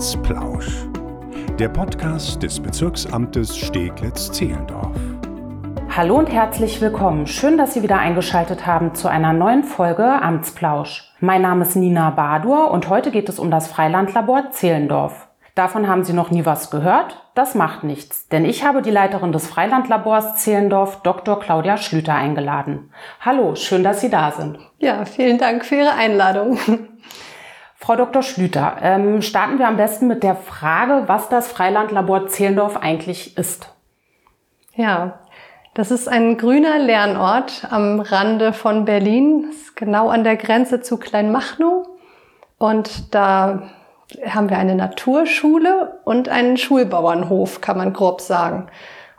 Amtsplausch. Der Podcast des Bezirksamtes Steglitz-Zehlendorf. Hallo und herzlich willkommen. Schön, dass Sie wieder eingeschaltet haben zu einer neuen Folge Amtsplausch. Mein Name ist Nina Badur und heute geht es um das Freilandlabor Zehlendorf. Davon haben Sie noch nie was gehört? Das macht nichts, denn ich habe die Leiterin des Freilandlabors Zehlendorf, Dr. Claudia Schlüter, eingeladen. Hallo, schön, dass Sie da sind. Ja, vielen Dank für Ihre Einladung. Frau Dr. Schlüter, ähm, starten wir am besten mit der Frage, was das Freilandlabor Zehlendorf eigentlich ist. Ja, das ist ein grüner Lernort am Rande von Berlin, genau an der Grenze zu Kleinmachnow. Und da haben wir eine Naturschule und einen Schulbauernhof, kann man grob sagen.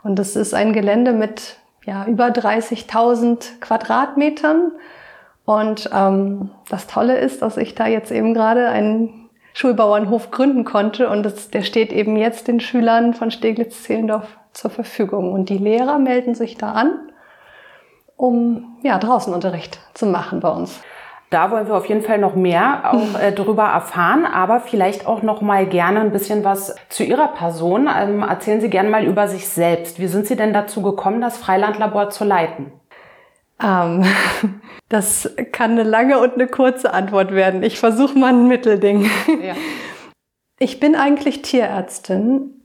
Und das ist ein Gelände mit ja, über 30.000 Quadratmetern und ähm, das Tolle ist, dass ich da jetzt eben gerade einen Schulbauernhof gründen konnte und das, der steht eben jetzt den Schülern von Steglitz-Zehlendorf zur Verfügung. Und die Lehrer melden sich da an, um ja, Draußenunterricht zu machen bei uns. Da wollen wir auf jeden Fall noch mehr auch äh, darüber erfahren, aber vielleicht auch noch mal gerne ein bisschen was zu Ihrer Person. Ähm, erzählen Sie gerne mal über sich selbst. Wie sind Sie denn dazu gekommen, das Freilandlabor zu leiten? Ähm, das kann eine lange und eine kurze Antwort werden. Ich versuche mal ein Mittelding. Ja. Ich bin eigentlich Tierärztin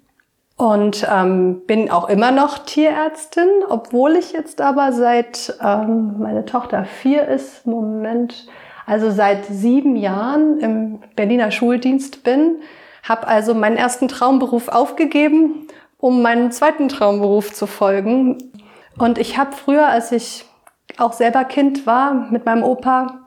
und ähm, bin auch immer noch Tierärztin, obwohl ich jetzt aber seit ähm, meine Tochter vier ist, Moment, also seit sieben Jahren im Berliner Schuldienst bin, habe also meinen ersten Traumberuf aufgegeben, um meinen zweiten Traumberuf zu folgen. Und ich habe früher, als ich auch selber Kind war, mit meinem Opa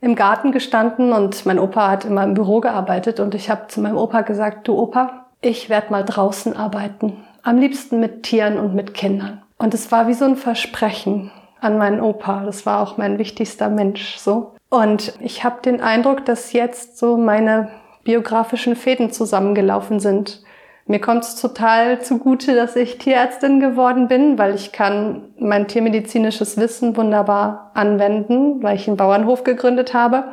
im Garten gestanden und mein Opa hat immer im Büro gearbeitet und ich habe zu meinem Opa gesagt, du Opa, ich werde mal draußen arbeiten. Am liebsten mit Tieren und mit Kindern. Und es war wie so ein Versprechen an meinen Opa. Das war auch mein wichtigster Mensch so. Und ich habe den Eindruck, dass jetzt so meine biografischen Fäden zusammengelaufen sind. Mir kommt es total zugute, dass ich Tierärztin geworden bin, weil ich kann mein tiermedizinisches Wissen wunderbar anwenden, weil ich einen Bauernhof gegründet habe.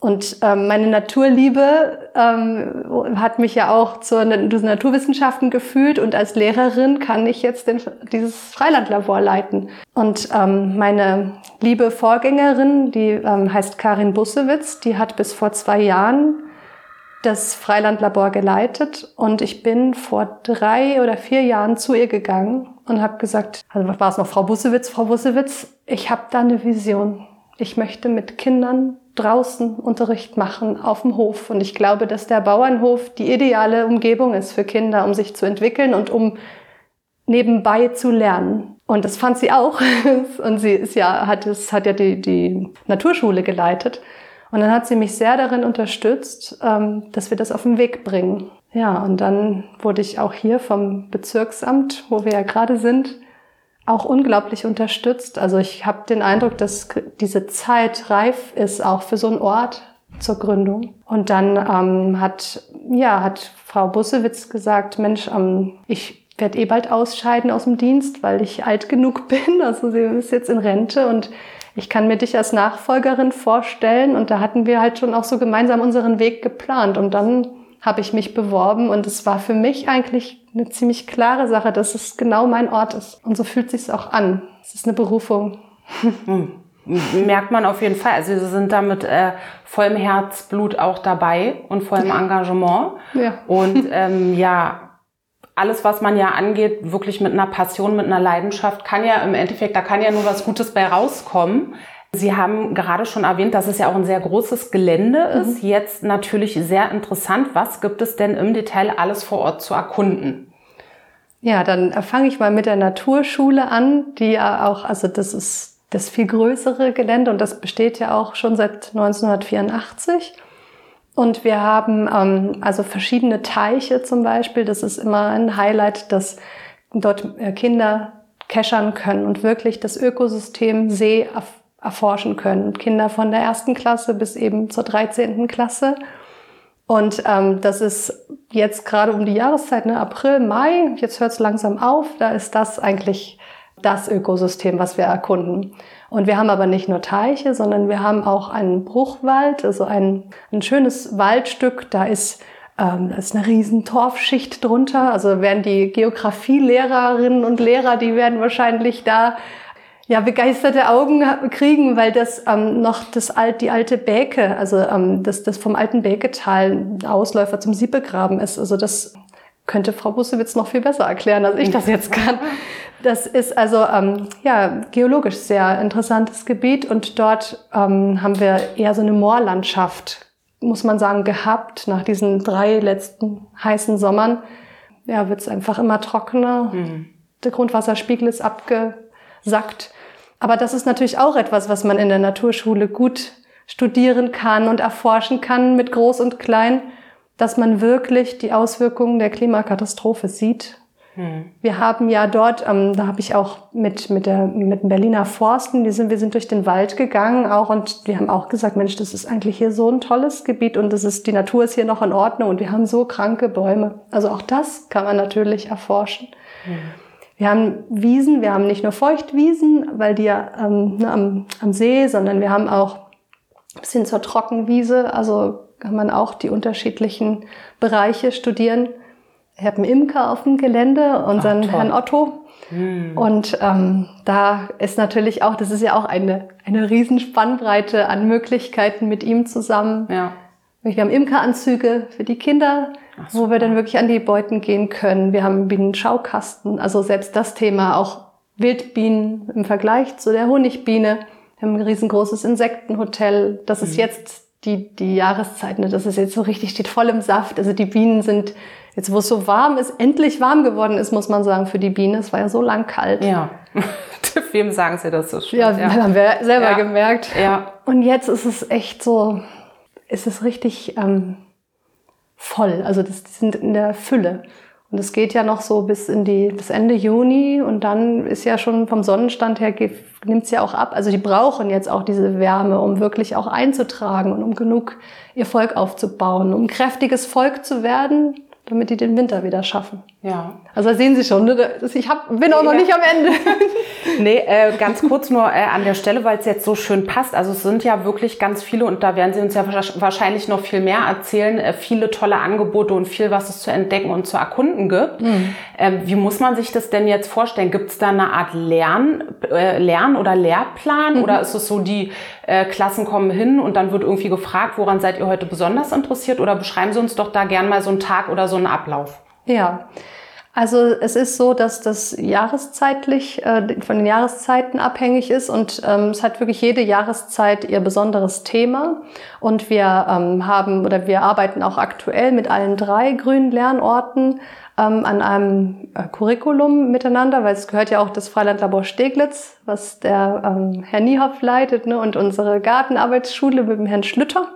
Und ähm, meine Naturliebe ähm, hat mich ja auch zur Naturwissenschaften gefühlt und als Lehrerin kann ich jetzt den, dieses Freilandlabor leiten. Und ähm, meine liebe Vorgängerin, die ähm, heißt Karin Bussewitz, die hat bis vor zwei Jahren das Freilandlabor geleitet und ich bin vor drei oder vier Jahren zu ihr gegangen und habe gesagt, also war es noch Frau Bussewitz, Frau Bussewitz, ich habe da eine Vision. Ich möchte mit Kindern draußen Unterricht machen auf dem Hof und ich glaube, dass der Bauernhof die ideale Umgebung ist für Kinder, um sich zu entwickeln und um nebenbei zu lernen. Und das fand sie auch. Und sie ist ja, hat es, hat ja die, die Naturschule geleitet. Und dann hat sie mich sehr darin unterstützt, ähm, dass wir das auf den Weg bringen. Ja, und dann wurde ich auch hier vom Bezirksamt, wo wir ja gerade sind, auch unglaublich unterstützt. Also ich habe den Eindruck, dass diese Zeit reif ist, auch für so einen Ort zur Gründung. Und dann ähm, hat, ja, hat Frau Bussewitz gesagt, Mensch, ähm, ich werde eh bald ausscheiden aus dem Dienst, weil ich alt genug bin. Also sie ist jetzt in Rente und ich kann mir dich als Nachfolgerin vorstellen. Und da hatten wir halt schon auch so gemeinsam unseren Weg geplant. Und dann habe ich mich beworben und es war für mich eigentlich eine ziemlich klare Sache, dass es genau mein Ort ist. Und so fühlt sich auch an. Es ist eine Berufung. Hm. Merkt man auf jeden Fall. Also Sie sind da mit äh, vollem Herzblut auch dabei und vollem Engagement. Ja. Und ähm, ja, alles, was man ja angeht, wirklich mit einer Passion, mit einer Leidenschaft, kann ja im Endeffekt, da kann ja nur was Gutes bei rauskommen. Sie haben gerade schon erwähnt, dass es ja auch ein sehr großes Gelände mhm. ist. Jetzt natürlich sehr interessant. Was gibt es denn im Detail alles vor Ort zu erkunden? Ja, dann fange ich mal mit der Naturschule an, die ja auch, also das ist das viel größere Gelände und das besteht ja auch schon seit 1984. Und wir haben ähm, also verschiedene Teiche zum Beispiel. Das ist immer ein Highlight, dass dort äh, Kinder keschern können und wirklich das Ökosystem See erforschen können. Kinder von der ersten Klasse bis eben zur 13. Klasse. Und ähm, das ist jetzt gerade um die Jahreszeit, ne, April, Mai, jetzt hört es langsam auf, da ist das eigentlich das Ökosystem, was wir erkunden. Und wir haben aber nicht nur Teiche, sondern wir haben auch einen Bruchwald, also ein, ein schönes Waldstück. Da ist Ähm, da ist eine riesen Torfschicht drunter. Also werden die Geografielehrerinnen und Lehrer, die werden wahrscheinlich da ja, begeisterte Augen kriegen, weil das ähm, noch das alt, die alte Bäke, also ähm, das, das vom alten Bäketal Ausläufer zum Siebegraben ist. Also das könnte Frau Bussewitz noch viel besser erklären, als ich das jetzt kann. Das ist also ähm, ja geologisch sehr interessantes Gebiet und dort ähm, haben wir eher so eine Moorlandschaft, muss man sagen, gehabt nach diesen drei letzten heißen Sommern. Ja, wird es einfach immer trockener. Mhm. Der Grundwasserspiegel ist abgesackt. Aber das ist natürlich auch etwas, was man in der Naturschule gut studieren kann und erforschen kann mit Groß und Klein, dass man wirklich die Auswirkungen der Klimakatastrophe sieht. Hm. Wir haben ja dort, ähm, da habe ich auch mit, mit, der, mit dem Berliner Forsten, die sind, wir sind durch den Wald gegangen auch und die haben auch gesagt, Mensch, das ist eigentlich hier so ein tolles Gebiet und das ist, die Natur ist hier noch in Ordnung und wir haben so kranke Bäume. Also auch das kann man natürlich erforschen. Hm. Wir haben Wiesen, wir haben nicht nur Feuchtwiesen, weil die ja ähm, ne, am, am See, sondern wir haben auch bis hin zur Trockenwiese, also kann man auch die unterschiedlichen Bereiche studieren. Ich habe einen Imker auf dem Gelände, unseren Ach, Herrn Otto. Hm. Und ähm, da ist natürlich auch, das ist ja auch eine, eine Riesenspannbreite an Möglichkeiten mit ihm zusammen. Ja. Wir haben Imkeranzüge für die Kinder, so. wo wir dann wirklich an die Beuten gehen können. Wir haben Bienenschaukasten, also selbst das Thema, auch Wildbienen im Vergleich zu der Honigbiene. Wir haben ein riesengroßes Insektenhotel. Das mhm. ist jetzt die, die Jahreszeit, ne? das ist jetzt so richtig, steht voll im Saft. Also die Bienen sind, jetzt wo es so warm ist, endlich warm geworden ist, muss man sagen, für die Biene. Es war ja so lang kalt. Ja. Wem sagen Sie das so schön? Ja, ja, haben wir selber ja. gemerkt. Ja. Und jetzt ist es echt so, ist es richtig ähm, voll. Also das, die sind in der Fülle. Und es geht ja noch so bis in die, bis Ende Juni und dann ist ja schon vom Sonnenstand her nimmt es ja auch ab. Also die brauchen jetzt auch diese Wärme, um wirklich auch einzutragen und um genug ihr Volk aufzubauen, um kräftiges Volk zu werden, damit die den Winter wieder schaffen. Ja. Also sehen Sie schon, ne? ich hab, bin auch noch nicht am Ende. nee, äh, ganz kurz nur äh, an der Stelle, weil es jetzt so schön passt. Also es sind ja wirklich ganz viele und da werden Sie uns ja wahrscheinlich noch viel mehr erzählen. Äh, viele tolle Angebote und viel, was es zu entdecken und zu erkunden gibt. Mhm. Ähm, wie muss man sich das denn jetzt vorstellen? Gibt es da eine Art Lern, äh, Lern- oder Lehrplan? Mhm. Oder ist es so, die äh, Klassen kommen hin und dann wird irgendwie gefragt, woran seid ihr heute besonders interessiert? Oder beschreiben Sie uns doch da gern mal so einen Tag oder so einen Ablauf. Ja, also es ist so, dass das jahreszeitlich äh, von den Jahreszeiten abhängig ist und ähm, es hat wirklich jede Jahreszeit ihr besonderes Thema. Und wir ähm, haben oder wir arbeiten auch aktuell mit allen drei grünen Lernorten ähm, an einem äh, Curriculum miteinander, weil es gehört ja auch das Freilandlabor Steglitz, was der ähm, Herr Niehoff leitet, ne, und unsere Gartenarbeitsschule mit dem Herrn Schlüter.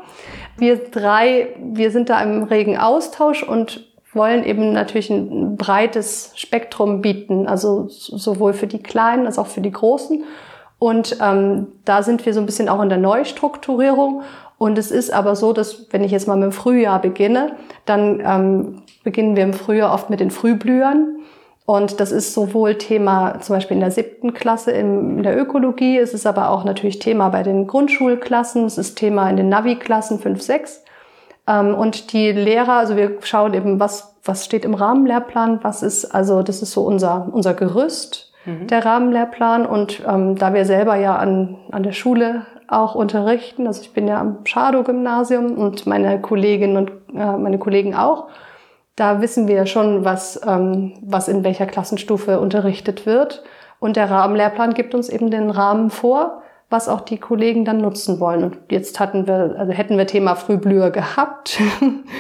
Wir drei, wir sind da im regen Austausch und wollen eben natürlich ein breites Spektrum bieten, also sowohl für die Kleinen als auch für die Großen. Und ähm, da sind wir so ein bisschen auch in der Neustrukturierung. Und es ist aber so, dass wenn ich jetzt mal mit dem Frühjahr beginne, dann ähm, beginnen wir im Frühjahr oft mit den Frühblühern. Und das ist sowohl Thema zum Beispiel in der siebten Klasse in der Ökologie, es ist aber auch natürlich Thema bei den Grundschulklassen, es ist Thema in den Navi-Klassen 5, 6. Ähm, und die Lehrer, also wir schauen eben, was, was steht im Rahmenlehrplan, was ist, also das ist so unser, unser Gerüst, mhm. der Rahmenlehrplan. Und ähm, da wir selber ja an, an der Schule auch unterrichten, also ich bin ja am Schado-Gymnasium und meine Kolleginnen und äh, meine Kollegen auch, da wissen wir schon, was, ähm, was in welcher Klassenstufe unterrichtet wird. Und der Rahmenlehrplan gibt uns eben den Rahmen vor was auch die Kollegen dann nutzen wollen. Und jetzt hatten wir, also hätten wir Thema Frühblüher gehabt.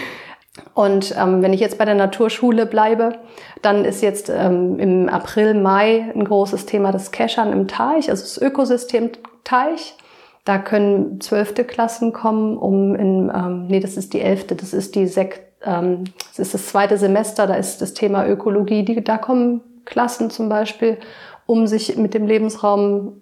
Und ähm, wenn ich jetzt bei der Naturschule bleibe, dann ist jetzt ähm, im April, Mai ein großes Thema das Keschern im Teich, also das Ökosystem Teich. Da können zwölfte Klassen kommen, um in, ähm, nee, das ist die elfte, das ist die Sek, ähm, das ist das zweite Semester, da ist das Thema Ökologie, die, da kommen Klassen zum Beispiel um sich mit dem Lebensraum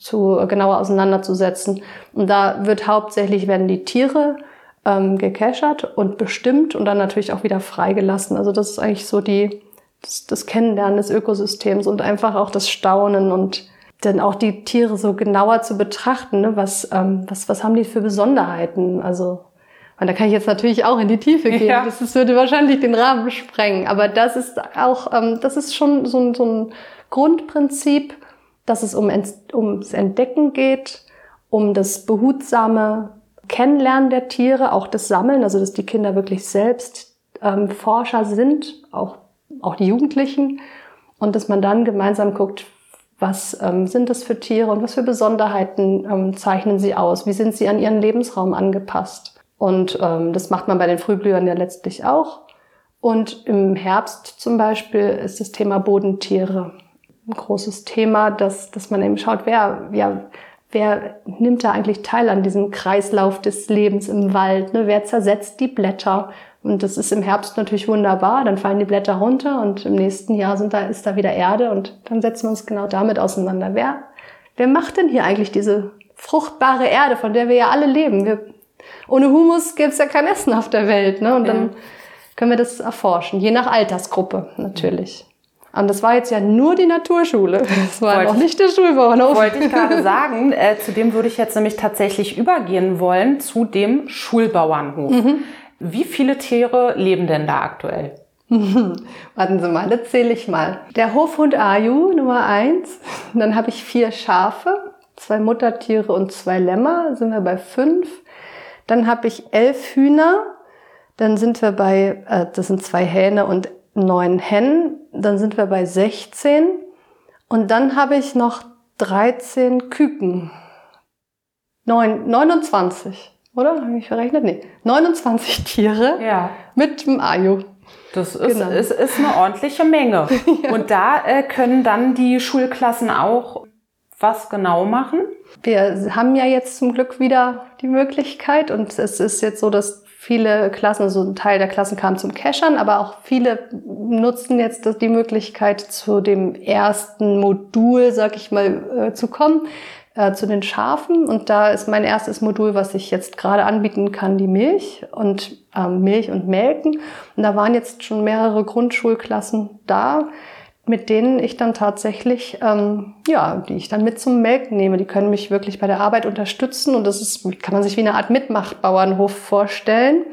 zu genauer auseinanderzusetzen. Und da wird hauptsächlich werden die Tiere ähm, gekeschert und bestimmt und dann natürlich auch wieder freigelassen. Also das ist eigentlich so die das, das Kennenlernen des Ökosystems und einfach auch das Staunen und dann auch die Tiere so genauer zu betrachten. Ne? Was, ähm, was, was haben die für Besonderheiten? Also Und da kann ich jetzt natürlich auch in die Tiefe gehen. Ja. Das, das würde wahrscheinlich den Rahmen sprengen. Aber das ist auch, ähm, das ist schon so ein, so ein Grundprinzip, dass es um, ums Entdecken geht, um das behutsame Kennenlernen der Tiere, auch das Sammeln, also dass die Kinder wirklich selbst ähm, Forscher sind, auch, auch die Jugendlichen. Und dass man dann gemeinsam guckt, was ähm, sind das für Tiere und was für Besonderheiten ähm, zeichnen sie aus? Wie sind sie an ihren Lebensraum angepasst? Und ähm, das macht man bei den Frühblühern ja letztlich auch. Und im Herbst zum Beispiel ist das Thema Bodentiere ein großes Thema, dass, dass man eben schaut, wer, ja, wer nimmt da eigentlich teil an diesem Kreislauf des Lebens im Wald? Ne? Wer zersetzt die Blätter? Und das ist im Herbst natürlich wunderbar. Dann fallen die Blätter runter und im nächsten Jahr sind da, ist da wieder Erde und dann setzen wir uns genau damit auseinander. Wer, wer macht denn hier eigentlich diese fruchtbare Erde, von der wir ja alle leben? Wir ohne Humus gäbe es ja kein Essen auf der Welt. Ne? Und dann können wir das erforschen, je nach Altersgruppe natürlich. Und das war jetzt ja nur die Naturschule. Das war wollte noch nicht der Schulbauernhof. Wollte ich gerade sagen. Äh, zu dem würde ich jetzt nämlich tatsächlich übergehen wollen, zu dem Schulbauernhof. Mhm. Wie viele Tiere leben denn da aktuell? Warten Sie mal, das zähle ich mal. Der Hofhund Ayu, Nummer eins. Dann habe ich vier Schafe, zwei Muttertiere und zwei Lämmer. Sind wir bei fünf. Dann habe ich elf Hühner. Dann sind wir bei, äh, das sind zwei Hähne und neun Hennen. Dann sind wir bei 16. Und dann habe ich noch 13 Küken. Neun, 29, oder? Habe ich verrechnet? Nee. 29 Tiere ja. mit dem Ayu. Das ist, genau. ist, ist eine ordentliche Menge. ja. Und da äh, können dann die Schulklassen auch was genau machen? Wir haben ja jetzt zum Glück wieder die Möglichkeit und es ist jetzt so, dass viele Klassen, also ein Teil der Klassen kam zum Cachern, aber auch viele nutzen jetzt die Möglichkeit, zu dem ersten Modul, sag ich mal, äh, zu kommen, äh, zu den Schafen. Und da ist mein erstes Modul, was ich jetzt gerade anbieten kann, die Milch und ähm, Milch und Melken. Und da waren jetzt schon mehrere Grundschulklassen da mit denen ich dann tatsächlich, ähm, ja, die ich dann mit zum Melken nehme. Die können mich wirklich bei der Arbeit unterstützen und das ist, kann man sich wie eine Art Mitmachbauernhof vorstellen,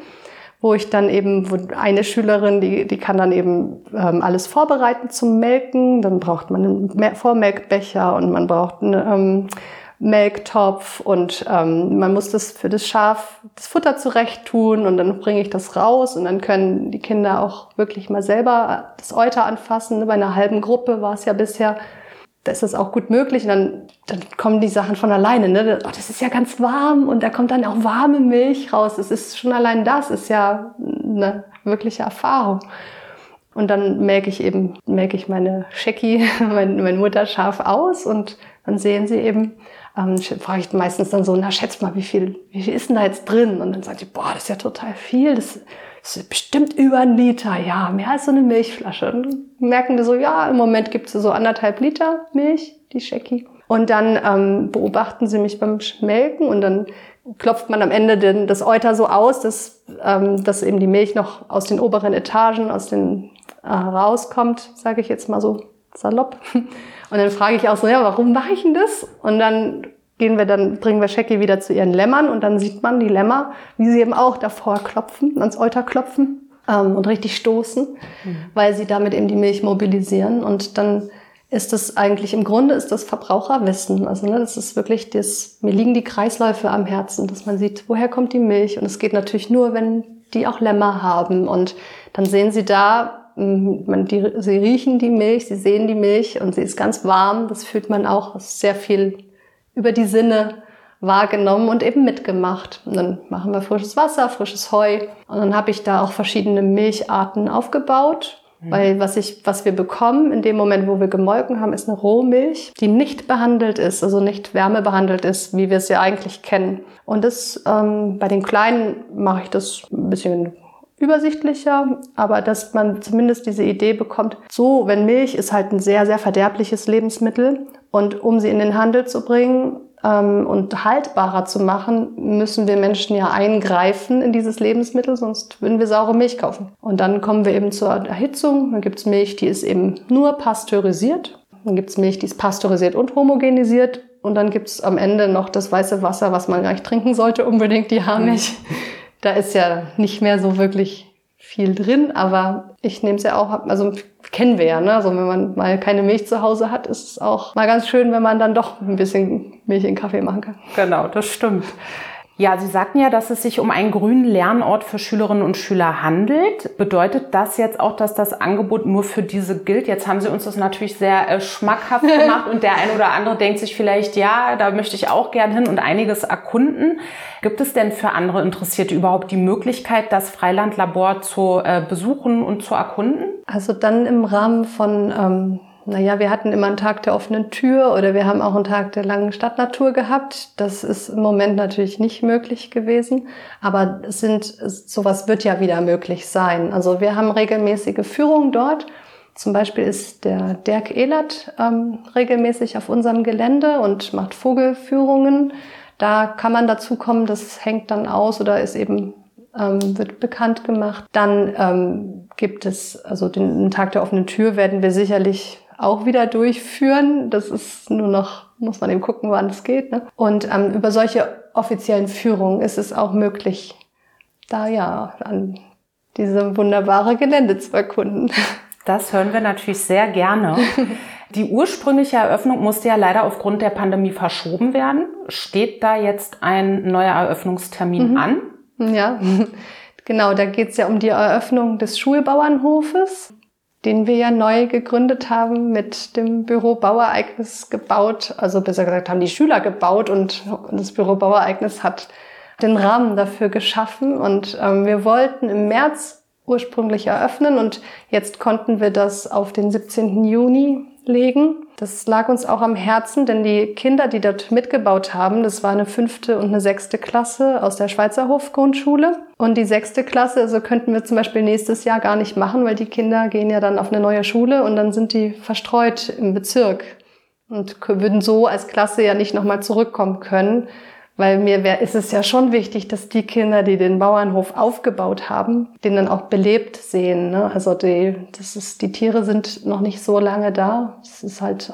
wo ich dann eben, wo eine Schülerin, die, die kann dann eben ähm, alles vorbereiten zum Melken. Dann braucht man einen Vormelkbecher und man braucht eine, ähm, Melktopf und ähm, man muss das für das Schaf das Futter zurecht tun und dann bringe ich das raus und dann können die Kinder auch wirklich mal selber das Euter anfassen. Bei einer halben Gruppe war es ja bisher, da ist das auch gut möglich und dann, dann kommen die Sachen von alleine. Ne? Oh, das ist ja ganz warm und da kommt dann auch warme Milch raus. Das ist schon allein das ist ja eine wirkliche Erfahrung. Und dann melke ich eben, melke ich meine Schecki, mein, mein Mutterschaf aus und dann sehen sie eben, ähm, frage ich meistens dann so, na schätz mal, wie viel, wie viel ist denn da jetzt drin? Und dann sagt die, boah, das ist ja total viel, das ist bestimmt über ein Liter, ja, mehr als so eine Milchflasche. Und dann merken die so, ja, im Moment gibt es so anderthalb Liter Milch, die Sheki. Und dann ähm, beobachten sie mich beim Schmelken und dann klopft man am Ende den, das Euter so aus, dass, ähm, dass eben die Milch noch aus den oberen Etagen, aus den äh, rauskommt, sage ich jetzt mal so salopp. Und dann frage ich auch so, ja, warum mache ich denn das? Und dann gehen wir dann, bringen wir Sheki wieder zu ihren Lämmern und dann sieht man die Lämmer, wie sie eben auch davor klopfen, ans Euter klopfen ähm, und richtig stoßen, mhm. weil sie damit eben die Milch mobilisieren. Und dann ist das eigentlich im Grunde ist das Verbraucherwissen. Also ne, das ist wirklich das, mir liegen die Kreisläufe am Herzen, dass man sieht, woher kommt die Milch. Und es geht natürlich nur, wenn die auch Lämmer haben. Und dann sehen sie da, man, die, sie riechen die Milch, sie sehen die Milch und sie ist ganz warm. Das fühlt man auch sehr viel über die Sinne wahrgenommen und eben mitgemacht. Und dann machen wir frisches Wasser, frisches Heu. Und dann habe ich da auch verschiedene Milcharten aufgebaut. Mhm. Weil was, ich, was wir bekommen in dem Moment, wo wir gemolken haben, ist eine Rohmilch, die nicht behandelt ist, also nicht wärmebehandelt ist, wie wir es ja eigentlich kennen. Und das ähm, bei den Kleinen mache ich das ein bisschen übersichtlicher, aber dass man zumindest diese Idee bekommt, so, wenn Milch ist halt ein sehr, sehr verderbliches Lebensmittel und um sie in den Handel zu bringen ähm, und haltbarer zu machen, müssen wir Menschen ja eingreifen in dieses Lebensmittel, sonst würden wir saure Milch kaufen. Und dann kommen wir eben zur Erhitzung, dann gibt's Milch, die ist eben nur pasteurisiert, dann gibt's Milch, die ist pasteurisiert und homogenisiert. Und dann gibt's am Ende noch das weiße Wasser, was man gar nicht trinken sollte, unbedingt die Haarmilch Da ist ja nicht mehr so wirklich viel drin, aber ich nehme es ja auch, also kennen wir ja, ne? Also wenn man mal keine Milch zu Hause hat, ist es auch mal ganz schön, wenn man dann doch ein bisschen Milch in Kaffee machen kann. Genau, das stimmt. Ja, Sie sagten ja, dass es sich um einen grünen Lernort für Schülerinnen und Schüler handelt. Bedeutet das jetzt auch, dass das Angebot nur für diese gilt? Jetzt haben Sie uns das natürlich sehr äh, schmackhaft gemacht und der ein oder andere denkt sich vielleicht, ja, da möchte ich auch gern hin und einiges erkunden. Gibt es denn für andere Interessierte überhaupt die Möglichkeit, das Freilandlabor zu äh, besuchen und zu erkunden? Also dann im Rahmen von ähm naja, wir hatten immer einen Tag der offenen Tür oder wir haben auch einen Tag der langen Stadtnatur gehabt. Das ist im Moment natürlich nicht möglich gewesen. Aber es sind, sowas wird ja wieder möglich sein. Also wir haben regelmäßige Führungen dort. Zum Beispiel ist der Dirk Ehlert ähm, regelmäßig auf unserem Gelände und macht Vogelführungen. Da kann man dazu kommen, das hängt dann aus oder ist eben ähm, wird bekannt gemacht. Dann ähm, gibt es, also den Tag der offenen Tür werden wir sicherlich auch wieder durchführen. Das ist nur noch, muss man eben gucken, wann es geht. Ne? Und ähm, über solche offiziellen Führungen ist es auch möglich, da ja an diese wunderbare Gelände zu erkunden. Das hören wir natürlich sehr gerne. Die ursprüngliche Eröffnung musste ja leider aufgrund der Pandemie verschoben werden. Steht da jetzt ein neuer Eröffnungstermin mhm. an? Ja, genau. Da geht es ja um die Eröffnung des Schulbauernhofes den wir ja neu gegründet haben, mit dem Büro Bauereignis gebaut. Also besser gesagt, haben die Schüler gebaut und das Büro Bauereignis hat den Rahmen dafür geschaffen. Und ähm, wir wollten im März ursprünglich eröffnen und jetzt konnten wir das auf den 17. Juni legen. Das lag uns auch am Herzen, denn die Kinder, die dort mitgebaut haben, das war eine fünfte und eine sechste Klasse aus der Schweizer Hofgrundschule. Und die sechste Klasse, also könnten wir zum Beispiel nächstes Jahr gar nicht machen, weil die Kinder gehen ja dann auf eine neue Schule und dann sind die verstreut im Bezirk und würden so als Klasse ja nicht nochmal zurückkommen können. Weil mir wär, ist es ja schon wichtig, dass die Kinder, die den Bauernhof aufgebaut haben, den dann auch belebt sehen. Ne? Also die, das ist, die Tiere sind noch nicht so lange da. Es ist halt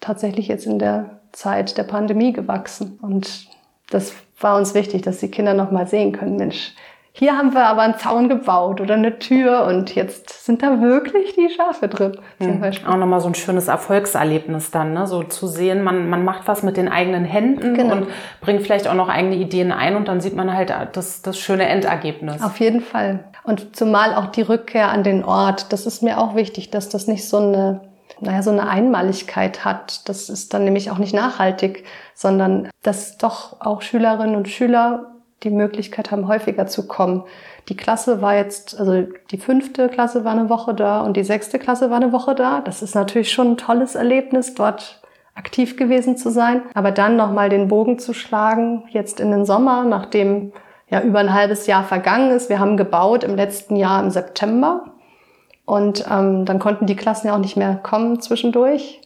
tatsächlich jetzt in der Zeit der Pandemie gewachsen. Und das war uns wichtig, dass die Kinder noch mal sehen können, Mensch, hier haben wir aber einen Zaun gebaut oder eine Tür und jetzt sind da wirklich die Schafe drin. Zum mhm. Beispiel. Auch nochmal so ein schönes Erfolgserlebnis dann, ne? so zu sehen, man, man macht was mit den eigenen Händen genau. und bringt vielleicht auch noch eigene Ideen ein und dann sieht man halt das, das schöne Endergebnis. Auf jeden Fall. Und zumal auch die Rückkehr an den Ort, das ist mir auch wichtig, dass das nicht so eine naja, so eine Einmaligkeit hat. Das ist dann nämlich auch nicht nachhaltig, sondern dass doch auch Schülerinnen und Schüler die Möglichkeit haben, häufiger zu kommen. Die Klasse war jetzt, also die fünfte Klasse war eine Woche da und die sechste Klasse war eine Woche da. Das ist natürlich schon ein tolles Erlebnis, dort aktiv gewesen zu sein. Aber dann nochmal den Bogen zu schlagen, jetzt in den Sommer, nachdem ja über ein halbes Jahr vergangen ist. Wir haben gebaut im letzten Jahr im September. Und ähm, dann konnten die Klassen ja auch nicht mehr kommen zwischendurch.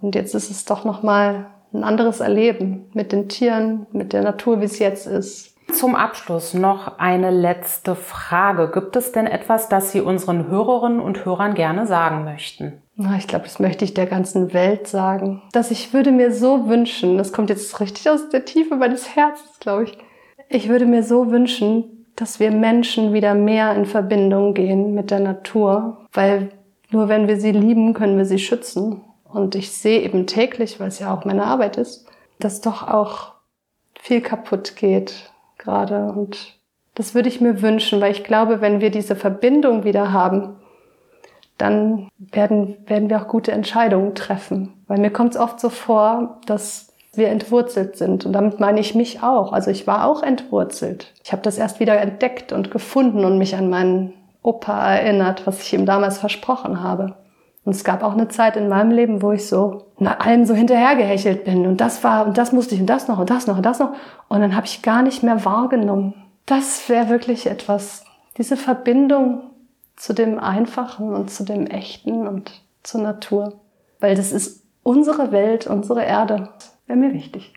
Und jetzt ist es doch nochmal ein anderes Erleben mit den Tieren, mit der Natur, wie es jetzt ist. Zum Abschluss noch eine letzte Frage. Gibt es denn etwas, das Sie unseren Hörerinnen und Hörern gerne sagen möchten? Ich glaube, das möchte ich der ganzen Welt sagen. Dass ich würde mir so wünschen, das kommt jetzt richtig aus der Tiefe meines Herzens, glaube ich. Ich würde mir so wünschen, dass wir Menschen wieder mehr in Verbindung gehen mit der Natur, weil nur wenn wir sie lieben, können wir sie schützen. Und ich sehe eben täglich, weil es ja auch meine Arbeit ist, dass doch auch viel kaputt geht gerade. Und das würde ich mir wünschen, weil ich glaube, wenn wir diese Verbindung wieder haben, dann werden, werden wir auch gute Entscheidungen treffen. Weil mir kommt es oft so vor, dass wir entwurzelt sind. Und damit meine ich mich auch. Also ich war auch entwurzelt. Ich habe das erst wieder entdeckt und gefunden und mich an meinen Opa erinnert, was ich ihm damals versprochen habe. Und es gab auch eine Zeit in meinem Leben, wo ich so nach allem so hinterhergehechelt bin. Und das war, und das musste ich, und das noch, und das noch, und das noch. Und dann habe ich gar nicht mehr wahrgenommen. Das wäre wirklich etwas, diese Verbindung zu dem Einfachen und zu dem Echten und zur Natur. Weil das ist unsere Welt, unsere Erde. Wäre mir wichtig.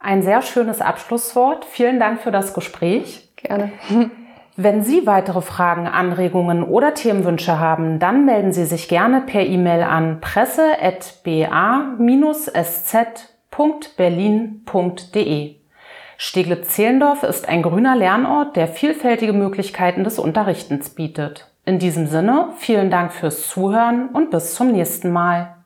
Ein sehr schönes Abschlusswort. Vielen Dank für das Gespräch. Gerne. Wenn Sie weitere Fragen, Anregungen oder Themenwünsche haben, dann melden Sie sich gerne per E-Mail an presse.ba-sz.berlin.de. Steglitz-Zehlendorf ist ein grüner Lernort, der vielfältige Möglichkeiten des Unterrichtens bietet. In diesem Sinne, vielen Dank fürs Zuhören und bis zum nächsten Mal.